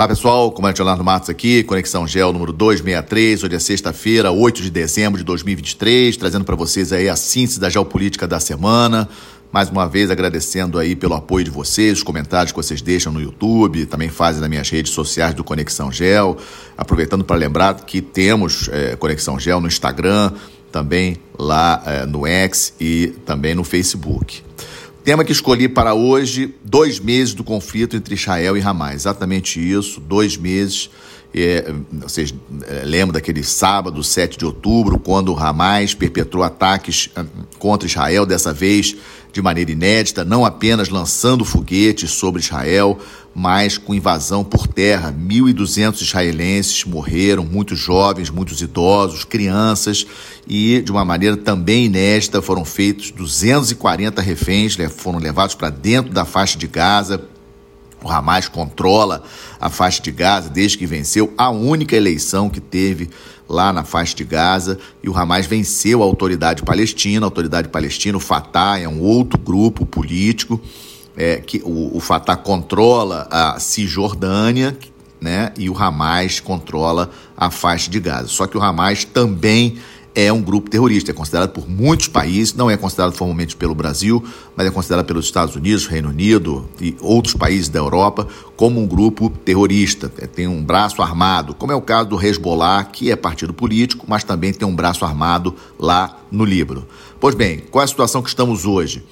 Olá pessoal, comandante Leonardo Matos aqui, Conexão Gel número 263, hoje é sexta-feira, 8 de dezembro de 2023, trazendo para vocês aí a síntese da geopolítica da semana. Mais uma vez agradecendo aí pelo apoio de vocês, os comentários que vocês deixam no YouTube, também fazem nas minhas redes sociais do Conexão Gel. Aproveitando para lembrar que temos é, Conexão Gel no Instagram, também lá é, no X e também no Facebook. Tema que escolhi para hoje: dois meses do conflito entre Israel e Hamas. Exatamente isso, dois meses. É, vocês é, lembram daquele sábado, 7 de outubro, quando Hamas perpetrou ataques ah, contra Israel, dessa vez de maneira inédita, não apenas lançando foguetes sobre Israel, mas com invasão por terra. 1.200 israelenses morreram, muitos jovens, muitos idosos, crianças, e de uma maneira também inédita foram feitos 240 reféns, foram levados para dentro da faixa de Gaza. O Hamas controla a faixa de Gaza desde que venceu a única eleição que teve lá na faixa de Gaza e o Hamas venceu a autoridade palestina. A autoridade palestina, o Fatah, é um outro grupo político é, que o, o Fatah controla a Cisjordânia, né? E o Hamas controla a faixa de Gaza. Só que o Hamas também é um grupo terrorista, é considerado por muitos países, não é considerado formalmente pelo Brasil, mas é considerado pelos Estados Unidos, Reino Unido e outros países da Europa como um grupo terrorista, é, tem um braço armado, como é o caso do Hezbollah, que é partido político, mas também tem um braço armado lá no Líbano. Pois bem, qual é a situação que estamos hoje?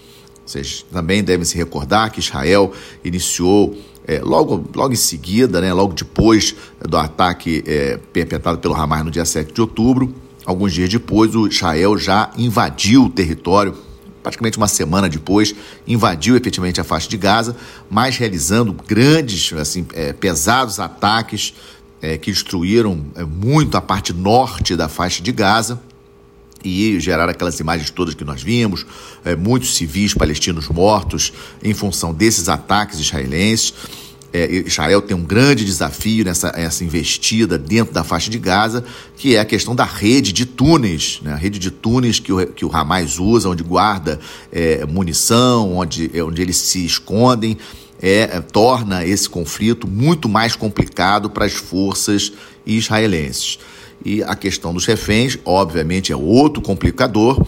Vocês também devem se recordar que Israel iniciou é, logo, logo em seguida, né, logo depois do ataque é, perpetrado pelo Hamas no dia 7 de outubro, alguns dias depois, o Israel já invadiu o território, praticamente uma semana depois, invadiu efetivamente a faixa de Gaza, mas realizando grandes, assim, é, pesados ataques é, que destruíram é, muito a parte norte da faixa de Gaza e gerar aquelas imagens todas que nós vimos, é, muitos civis palestinos mortos em função desses ataques israelenses. É, Israel tem um grande desafio nessa essa investida dentro da faixa de Gaza, que é a questão da rede de túneis, né? a rede de túneis que o, que o Hamas usa, onde guarda é, munição, onde, é, onde eles se escondem, é, é, torna esse conflito muito mais complicado para as forças israelenses. E a questão dos reféns, obviamente, é outro complicador.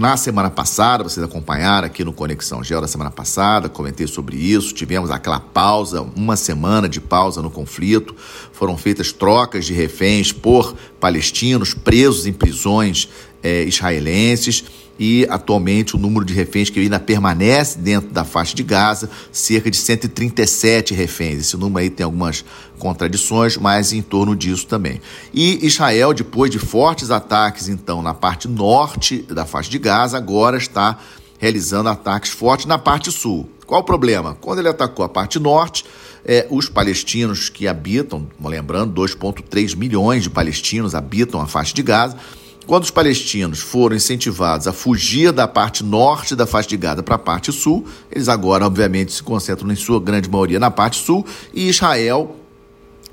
Na semana passada, vocês acompanharam aqui no Conexão Gel da semana passada, comentei sobre isso. Tivemos aquela pausa, uma semana de pausa no conflito. Foram feitas trocas de reféns por palestinos presos em prisões é, israelenses e atualmente o número de reféns que ainda permanece dentro da faixa de Gaza, cerca de 137 reféns. Esse número aí tem algumas contradições, mas em torno disso também. E Israel, depois de fortes ataques, então, na parte norte da faixa de Gaza, agora está realizando ataques fortes na parte sul. Qual o problema? Quando ele atacou a parte norte, é, os palestinos que habitam, lembrando, 2,3 milhões de palestinos habitam a faixa de Gaza, quando os palestinos foram incentivados a fugir da parte norte da faixa de Gaza para a parte sul, eles agora, obviamente, se concentram, em sua grande maioria, na parte sul, e Israel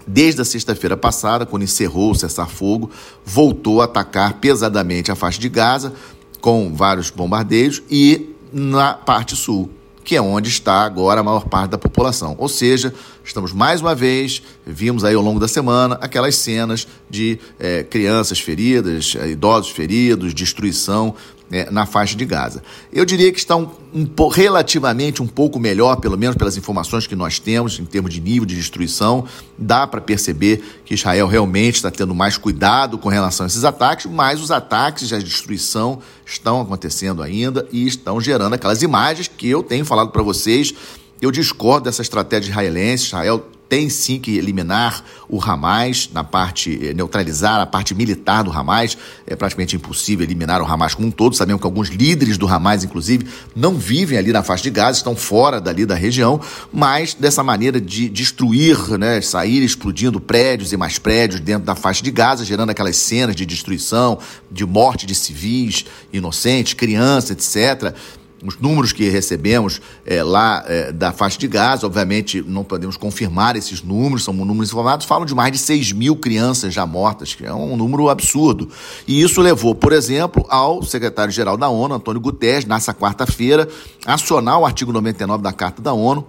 desde a sexta-feira passada, quando encerrou o cessar-fogo, voltou a atacar pesadamente a faixa de Gaza, com vários bombardeios, e na parte sul que é onde está agora a maior parte da população. Ou seja, estamos mais uma vez, vimos aí ao longo da semana aquelas cenas de é, crianças feridas, é, idosos feridos, destruição né, na faixa de Gaza. Eu diria que está um, um, relativamente um pouco melhor, pelo menos pelas informações que nós temos em termos de nível de destruição. Dá para perceber que Israel realmente está tendo mais cuidado com relação a esses ataques, mas os ataques e a destruição estão acontecendo ainda e estão gerando aquelas imagens que eu tenho falado para vocês. Eu discordo dessa estratégia israelense. Israel tem sim que eliminar o Hamas na parte, eh, neutralizar a parte militar do Hamas. É praticamente impossível eliminar o Hamas como um todo. Sabemos que alguns líderes do Hamas, inclusive, não vivem ali na faixa de Gaza, estão fora dali da região, mas dessa maneira de destruir, né, sair explodindo prédios e mais prédios dentro da faixa de Gaza, gerando aquelas cenas de destruição, de morte de civis inocentes, crianças, etc os números que recebemos é, lá é, da faixa de Gaza, obviamente não podemos confirmar esses números, são números informados, falam de mais de 6 mil crianças já mortas, que é um número absurdo. E isso levou, por exemplo, ao secretário-geral da ONU, Antônio Guterres, nessa quarta-feira, acionar o artigo 99 da Carta da ONU,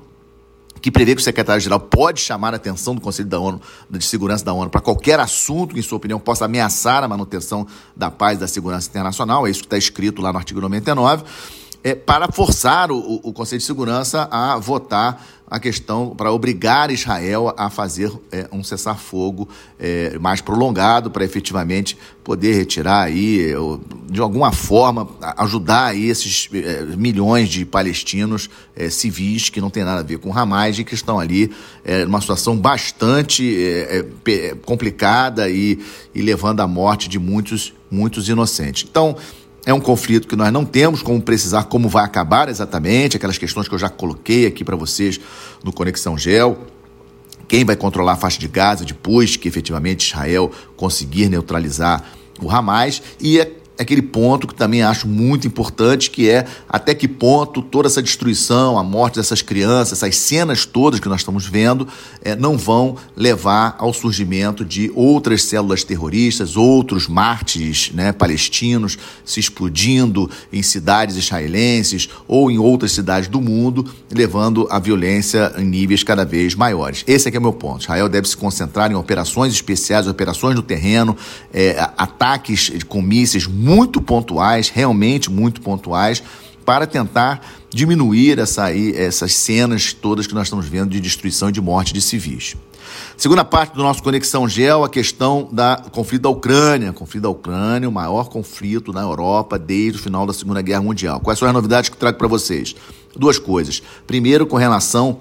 que prevê que o secretário-geral pode chamar a atenção do Conselho da ONU, de Segurança da ONU para qualquer assunto que, em sua opinião, possa ameaçar a manutenção da paz e da segurança internacional. É isso que está escrito lá no artigo 99 é, para forçar o, o, Conselho de Segurança a votar a questão, para obrigar Israel a fazer é, um cessar-fogo é, mais prolongado, para efetivamente poder retirar aí, de alguma forma, ajudar aí esses é, milhões de palestinos é, civis que não tem nada a ver com Hamas e que estão ali é, numa situação bastante complicada e, e levando à morte de muitos, muitos inocentes. Então, é um conflito que nós não temos como precisar como vai acabar exatamente, aquelas questões que eu já coloquei aqui para vocês no Conexão Gel. Quem vai controlar a faixa de Gaza depois que efetivamente Israel conseguir neutralizar o Hamas e é aquele ponto que também acho muito importante, que é até que ponto toda essa destruição, a morte dessas crianças, essas cenas todas que nós estamos vendo, é, não vão levar ao surgimento de outras células terroristas, outros mártires né, palestinos se explodindo em cidades israelenses ou em outras cidades do mundo, levando a violência em níveis cada vez maiores. Esse é o meu ponto. Israel deve se concentrar em operações especiais, operações no terreno, é, ataques com mísseis muito pontuais, realmente muito pontuais, para tentar diminuir essa, essas cenas todas que nós estamos vendo de destruição e de morte de civis. Segunda parte do nosso Conexão Gel, a questão da conflito da Ucrânia. Conflito da Ucrânia, o maior conflito na Europa desde o final da Segunda Guerra Mundial. Quais são as novidades que trago para vocês? Duas coisas. Primeiro, com relação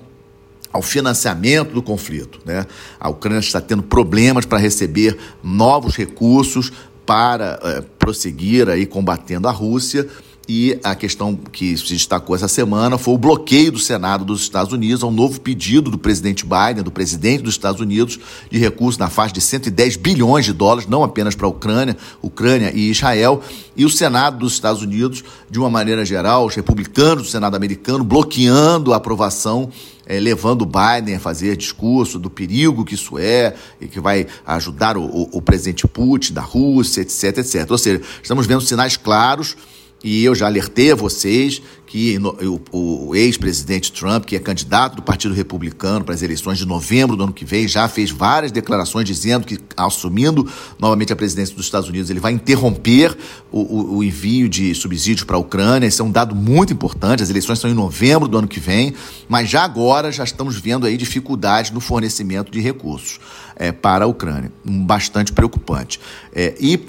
ao financiamento do conflito. Né? A Ucrânia está tendo problemas para receber novos recursos para é, prosseguir aí combatendo a Rússia. E a questão que se destacou essa semana foi o bloqueio do Senado dos Estados Unidos a um novo pedido do presidente Biden, do presidente dos Estados Unidos, de recursos na faixa de 110 bilhões de dólares, não apenas para a Ucrânia, Ucrânia e Israel. E o Senado dos Estados Unidos, de uma maneira geral, os republicanos do Senado americano, bloqueando a aprovação é, levando o Biden a fazer discurso do perigo que isso é e que vai ajudar o, o, o presidente Putin da Rússia, etc, etc. Ou seja, estamos vendo sinais claros e eu já alertei a vocês que o, o ex-presidente Trump, que é candidato do Partido Republicano para as eleições de novembro do ano que vem, já fez várias declarações dizendo que, assumindo novamente a presidência dos Estados Unidos, ele vai interromper o, o, o envio de subsídios para a Ucrânia. Isso é um dado muito importante. As eleições são em novembro do ano que vem, mas já agora já estamos vendo aí dificuldades no fornecimento de recursos é, para a Ucrânia, bastante preocupante. É, e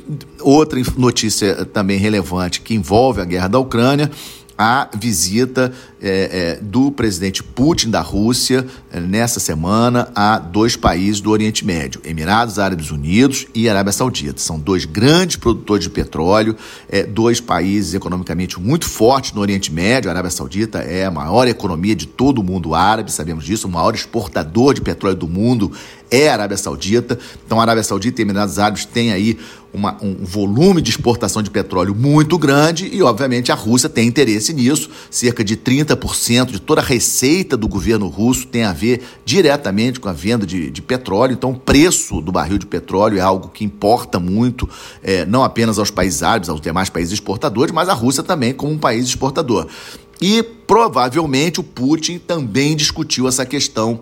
outra notícia também relevante que envolve a guerra da Ucrânia a visita é, é, do presidente Putin da Rússia é, nessa semana a dois países do Oriente Médio, Emirados Árabes Unidos e Arábia Saudita. São dois grandes produtores de petróleo, é, dois países economicamente muito fortes no Oriente Médio. A Arábia Saudita é a maior economia de todo o mundo árabe, sabemos disso, o maior exportador de petróleo do mundo é a Arábia Saudita. Então, a Arábia Saudita e Emirados Árabes têm aí uma, um volume de exportação de petróleo muito grande e, obviamente, a Rússia tem interesse nisso. Cerca de 30% de toda a receita do governo russo tem a ver diretamente com a venda de, de petróleo. Então, o preço do barril de petróleo é algo que importa muito, é, não apenas aos países árabes, aos demais países exportadores, mas a Rússia também como um país exportador. E provavelmente o Putin também discutiu essa questão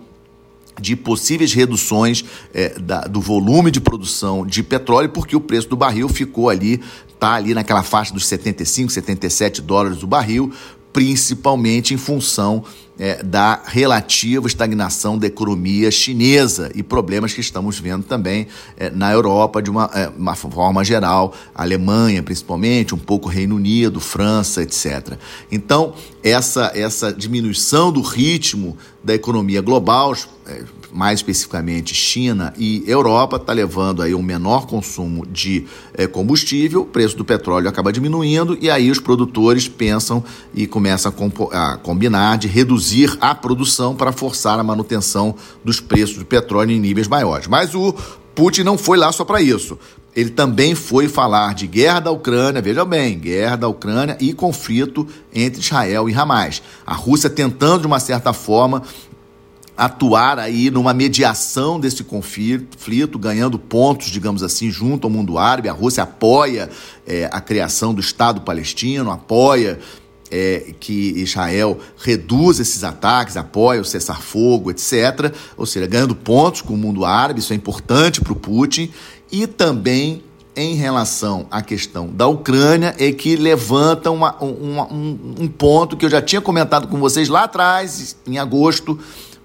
de possíveis reduções é, da, do volume de produção de petróleo, porque o preço do barril ficou ali, tá ali naquela faixa dos 75, 77 dólares o barril, principalmente em função é, da relativa estagnação da economia chinesa e problemas que estamos vendo também é, na Europa de uma, é, uma, forma geral, Alemanha principalmente, um pouco Reino Unido, França, etc. Então, essa, essa diminuição do ritmo da economia global, é, mais especificamente China e Europa, está levando aí um menor consumo de é, combustível, o preço do petróleo acaba diminuindo e aí os produtores pensam e começam a, a combinar de reduzir a produção para forçar a manutenção dos preços do petróleo em níveis maiores. Mas o Putin não foi lá só para isso. Ele também foi falar de guerra da Ucrânia, veja bem, guerra da Ucrânia e conflito entre Israel e Hamas. A Rússia tentando, de uma certa forma, atuar aí numa mediação desse conflito, ganhando pontos, digamos assim, junto ao mundo árabe. A Rússia apoia é, a criação do Estado palestino, apoia é, que Israel reduza esses ataques, apoie o cessar-fogo, etc. Ou seja, ganhando pontos com o mundo árabe, isso é importante para o Putin. E também em relação à questão da Ucrânia é que levanta uma, uma, um, um ponto que eu já tinha comentado com vocês lá atrás, em agosto,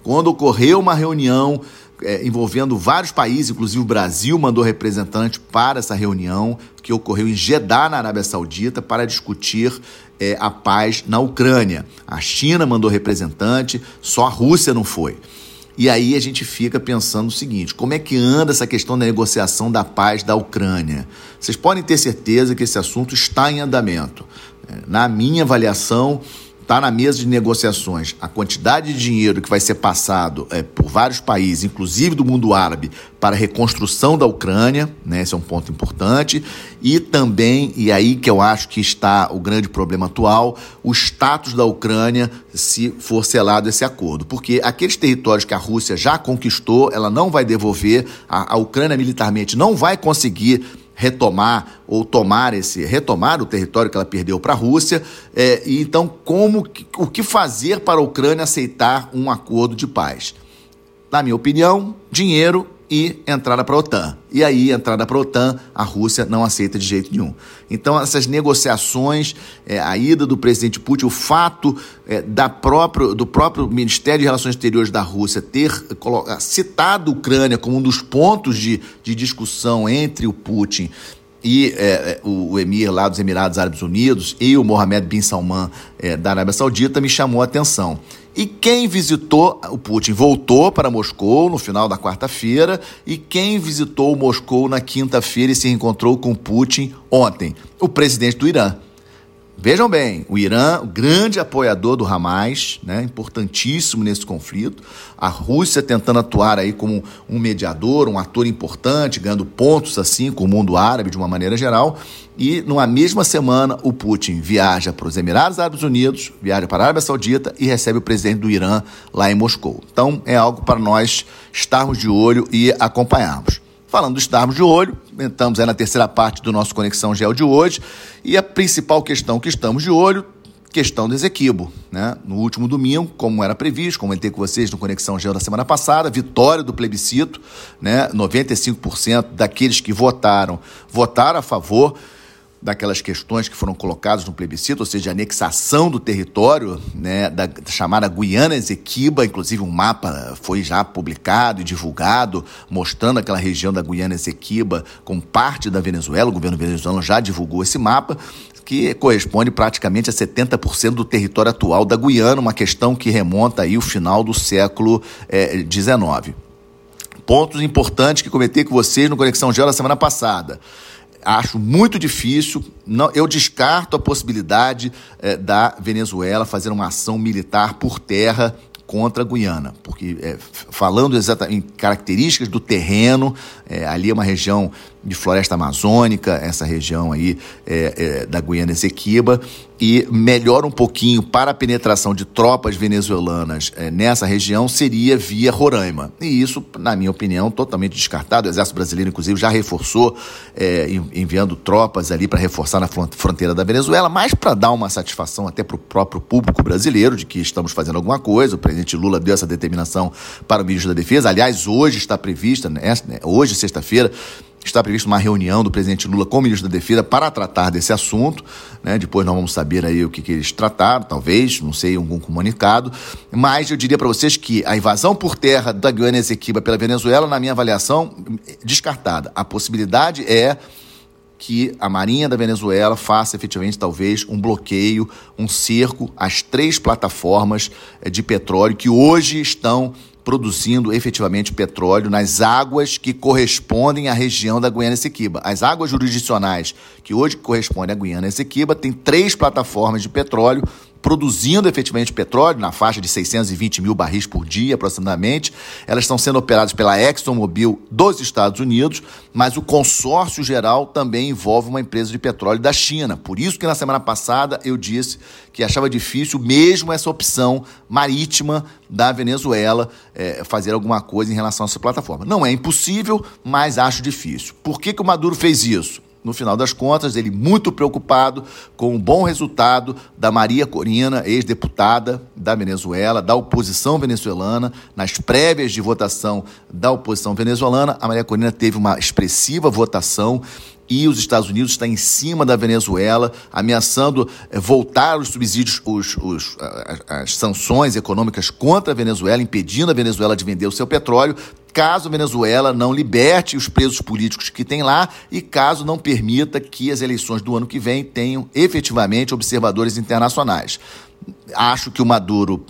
quando ocorreu uma reunião é, envolvendo vários países, inclusive o Brasil mandou representante para essa reunião que ocorreu em Jeddah, na Arábia Saudita, para discutir é, a paz na Ucrânia. A China mandou representante, só a Rússia não foi. E aí a gente fica pensando o seguinte: como é que anda essa questão da negociação da paz da Ucrânia? Vocês podem ter certeza que esse assunto está em andamento. Na minha avaliação, está na mesa de negociações a quantidade de dinheiro que vai ser passado é, por vários países, inclusive do mundo árabe, para a reconstrução da Ucrânia, né? esse é um ponto importante, e também, e aí que eu acho que está o grande problema atual, o status da Ucrânia se for selado esse acordo, porque aqueles territórios que a Rússia já conquistou, ela não vai devolver, a, a Ucrânia militarmente não vai conseguir retomar ou tomar esse retomar o território que ela perdeu para a Rússia é, e então como o que fazer para a Ucrânia aceitar um acordo de paz? Na minha opinião dinheiro e entrada para a OTAN. E aí, entrada para a OTAN, a Rússia não aceita de jeito nenhum. Então, essas negociações, é, a ida do presidente Putin, o fato é, da próprio, do próprio Ministério de Relações Exteriores da Rússia ter citado a Ucrânia como um dos pontos de, de discussão entre o Putin e é, é, o, o, emir lá dos Emirados Árabes Unidos e o Mohammed bin Salman é, da Arábia Saudita me chamou a atenção. E quem visitou o Putin voltou para Moscou no final da quarta-feira e quem visitou Moscou na quinta-feira e se encontrou com Putin ontem? O presidente do Irã. Vejam bem, o Irã, o grande apoiador do Hamas, né, importantíssimo nesse conflito, a Rússia tentando atuar aí como um mediador, um ator importante, ganhando pontos assim com o mundo árabe de uma maneira geral, e numa mesma semana o Putin viaja para os Emirados Árabes Unidos, viaja para a Arábia Saudita e recebe o presidente do Irã lá em Moscou. Então é algo para nós estarmos de olho e acompanharmos. Falando de estarmos de olho, estamos aí na terceira parte do nosso Conexão Gel de hoje. E a principal questão que estamos de olho, questão do Esequibo. Né? No último domingo, como era previsto, comentei com vocês no Conexão Gel da semana passada, vitória do plebiscito, né? 95% daqueles que votaram, votaram a favor daquelas questões que foram colocadas no plebiscito, ou seja, a anexação do território né, da, chamada Guiana Esequiba, inclusive um mapa foi já publicado e divulgado, mostrando aquela região da Guiana Esequiba como parte da Venezuela, o governo venezuelano já divulgou esse mapa, que corresponde praticamente a 70% do território atual da Guiana, uma questão que remonta aí o final do século XIX. Eh, Pontos importantes que comentei com vocês no Conexão Geo da semana passada acho muito difícil. Não, eu descarto a possibilidade é, da Venezuela fazer uma ação militar por terra contra a Guiana, porque é, falando exatamente em características do terreno, é, ali é uma região de floresta amazônica, essa região aí é, é, da Guiana Esequiba, e melhor um pouquinho para a penetração de tropas venezuelanas é, nessa região seria via Roraima. E isso, na minha opinião, totalmente descartado. O Exército Brasileiro, inclusive, já reforçou, é, enviando tropas ali para reforçar na fronteira da Venezuela, mas para dar uma satisfação até para o próprio público brasileiro de que estamos fazendo alguma coisa. O presidente Lula deu essa determinação para o ministro da Defesa. Aliás, hoje está prevista, né, hoje, sexta-feira, Está prevista uma reunião do presidente Lula com o ministro da Defesa para tratar desse assunto. Né? Depois nós vamos saber aí o que, que eles trataram, talvez, não sei, algum comunicado. Mas eu diria para vocês que a invasão por terra da Guiana Esequiba pela Venezuela, na minha avaliação, descartada. A possibilidade é que a Marinha da Venezuela faça efetivamente, talvez, um bloqueio, um cerco às três plataformas eh, de petróleo que hoje estão produzindo efetivamente petróleo nas águas que correspondem à região da Guiana Essequiba. As águas jurisdicionais que hoje correspondem à Guiana Essequiba têm três plataformas de petróleo produzindo efetivamente petróleo, na faixa de 620 mil barris por dia aproximadamente. Elas estão sendo operadas pela ExxonMobil dos Estados Unidos, mas o consórcio geral também envolve uma empresa de petróleo da China. Por isso que na semana passada eu disse que achava difícil mesmo essa opção marítima da Venezuela é, fazer alguma coisa em relação a essa plataforma. Não é impossível, mas acho difícil. Por que, que o Maduro fez isso? No final das contas, ele muito preocupado com o bom resultado da Maria Corina, ex-deputada da Venezuela, da oposição venezuelana, nas prévias de votação da oposição venezuelana, a Maria Corina teve uma expressiva votação e os Estados Unidos está em cima da Venezuela, ameaçando eh, voltar os subsídios, os, os, as, as sanções econômicas contra a Venezuela, impedindo a Venezuela de vender o seu petróleo, caso a Venezuela não liberte os presos políticos que tem lá e caso não permita que as eleições do ano que vem tenham efetivamente observadores internacionais. Acho que o Maduro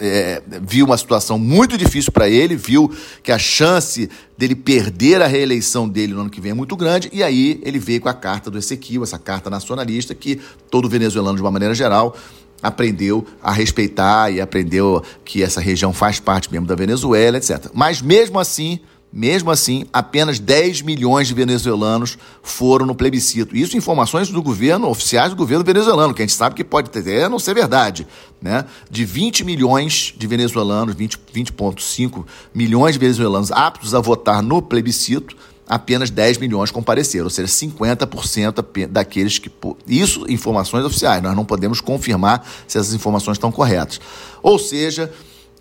é, viu uma situação muito difícil para ele, viu que a chance dele perder a reeleição dele no ano que vem é muito grande, e aí ele veio com a carta do Ezequiel, essa carta nacionalista que todo venezuelano, de uma maneira geral, aprendeu a respeitar e aprendeu que essa região faz parte mesmo da Venezuela, etc. Mas mesmo assim, mesmo assim, apenas 10 milhões de venezuelanos foram no plebiscito. Isso informações do governo, oficiais do governo venezuelano, que a gente sabe que pode até não ser verdade. Né? De 20 milhões de venezuelanos, 20,5 20 milhões de venezuelanos aptos a votar no plebiscito, apenas 10 milhões compareceram, ou seja, 50% daqueles que. Isso, informações oficiais, nós não podemos confirmar se essas informações estão corretas. Ou seja,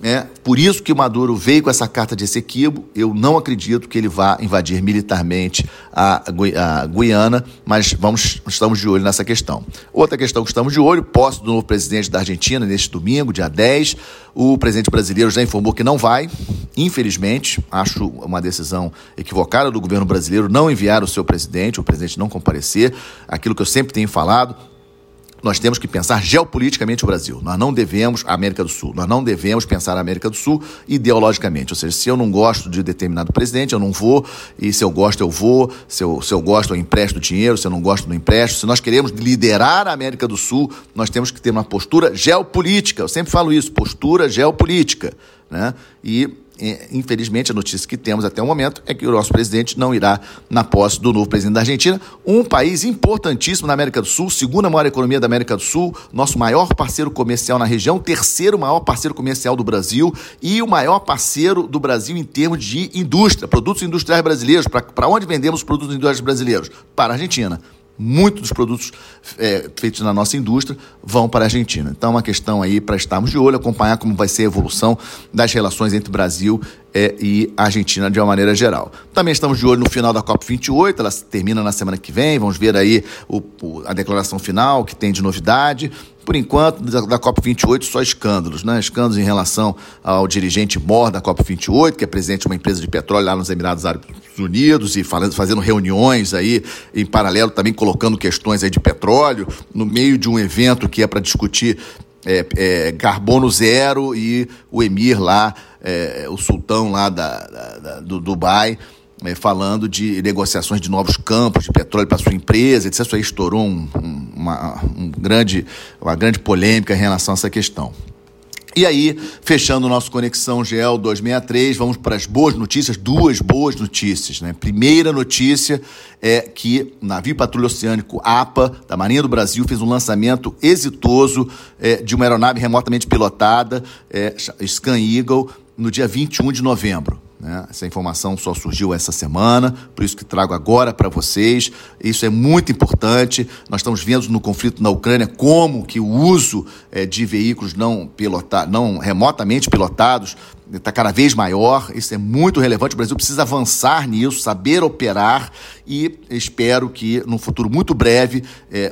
é, por isso que Maduro veio com essa carta de Essequibo. Eu não acredito que ele vá invadir militarmente a, a Guiana, mas vamos, estamos de olho nessa questão. Outra questão que estamos de olho, posse do novo presidente da Argentina neste domingo, dia 10. O presidente brasileiro já informou que não vai, infelizmente. Acho uma decisão equivocada do governo brasileiro não enviar o seu presidente, o presidente não comparecer. Aquilo que eu sempre tenho falado, nós temos que pensar geopoliticamente o Brasil. Nós não devemos, a América do Sul, nós não devemos pensar a América do Sul ideologicamente. Ou seja, se eu não gosto de determinado presidente, eu não vou, e se eu gosto, eu vou, se eu, se eu gosto, eu empresto dinheiro, se eu não gosto, não empresto. Se nós queremos liderar a América do Sul, nós temos que ter uma postura geopolítica. Eu sempre falo isso, postura geopolítica. Né? E infelizmente, a notícia que temos até o momento é que o nosso presidente não irá na posse do novo presidente da Argentina, um país importantíssimo na América do Sul, segunda maior economia da América do Sul, nosso maior parceiro comercial na região, terceiro maior parceiro comercial do Brasil e o maior parceiro do Brasil em termos de indústria, produtos industriais brasileiros. Para onde vendemos produtos industriais brasileiros? Para a Argentina muitos dos produtos é, feitos na nossa indústria vão para a Argentina. Então, é uma questão aí para estarmos de olho, acompanhar como vai ser a evolução das relações entre Brasil é, e Argentina de uma maneira geral. Também estamos de olho no final da COP28, ela termina na semana que vem, vamos ver aí o, o, a declaração final que tem de novidade. Por enquanto, da, da COP28, só escândalos, né? Escândalos em relação ao dirigente mor da COP28, que é presidente de uma empresa de petróleo lá nos Emirados Árabes Unidos e falando, fazendo reuniões aí, em paralelo também colocando questões aí de petróleo, no meio de um evento que é para discutir é, é, carbono zero e o emir lá, é, o sultão lá da, da, da do Dubai, é, falando de negociações de novos campos de petróleo para sua empresa, etc. Isso aí estourou um, uma, um grande, uma grande polêmica em relação a essa questão. E aí, fechando o nosso Conexão GEL 263, vamos para as boas notícias, duas boas notícias. Né? Primeira notícia é que o navio patrulha oceânico APA, da Marinha do Brasil, fez um lançamento exitoso é, de uma aeronave remotamente pilotada, é, Scan Eagle, no dia 21 de novembro. Né? Essa informação só surgiu essa semana, por isso que trago agora para vocês. Isso é muito importante. Nós estamos vendo no conflito na Ucrânia como que o uso é, de veículos não pilotados, não remotamente pilotados, está cada vez maior. Isso é muito relevante. O Brasil precisa avançar nisso, saber operar e espero que, num futuro muito breve, é,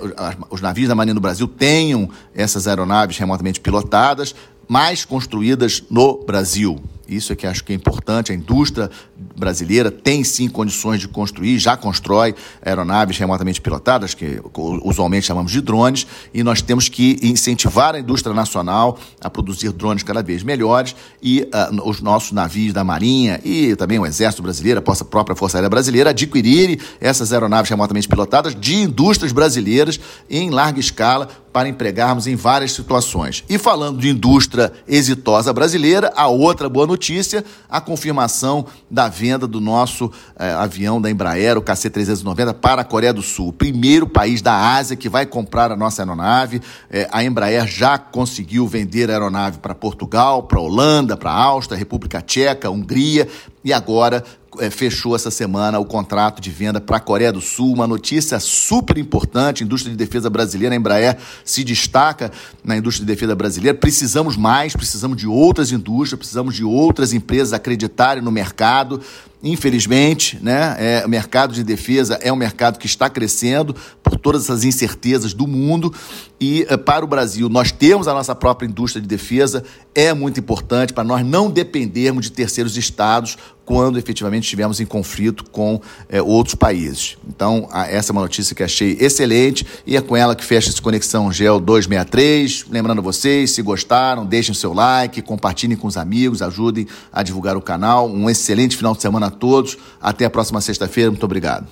os navios da Marinha do Brasil tenham essas aeronaves remotamente pilotadas, mais construídas no Brasil. Isso é que acho que é importante. A indústria brasileira tem sim condições de construir, já constrói aeronaves remotamente pilotadas, que usualmente chamamos de drones, e nós temos que incentivar a indústria nacional a produzir drones cada vez melhores e uh, os nossos navios da Marinha e também o Exército Brasileiro, a própria Força Aérea Brasileira, adquirirem essas aeronaves remotamente pilotadas de indústrias brasileiras em larga escala para empregarmos em várias situações. E falando de indústria exitosa brasileira, a outra boa notícia, a confirmação da venda do nosso eh, avião da Embraer, o KC-390, para a Coreia do Sul. O primeiro país da Ásia que vai comprar a nossa aeronave. Eh, a Embraer já conseguiu vender a aeronave para Portugal, para Holanda, para Áustria, República Tcheca, Hungria e agora é, fechou essa semana o contrato de venda para a Coreia do Sul. Uma notícia super importante: a indústria de defesa brasileira, a Embraer, se destaca na indústria de defesa brasileira. Precisamos mais, precisamos de outras indústrias, precisamos de outras empresas acreditarem no mercado. Infelizmente, né, é, o mercado de defesa é um mercado que está crescendo todas essas incertezas do mundo e é, para o Brasil nós temos a nossa própria indústria de defesa é muito importante para nós não dependermos de terceiros estados quando efetivamente estivermos em conflito com é, outros países. Então, essa é uma notícia que achei excelente e é com ela que fecha esse Conexão Gel 263. Lembrando vocês, se gostaram, deixem seu like, compartilhem com os amigos, ajudem a divulgar o canal. Um excelente final de semana a todos. Até a próxima sexta-feira. Muito obrigado.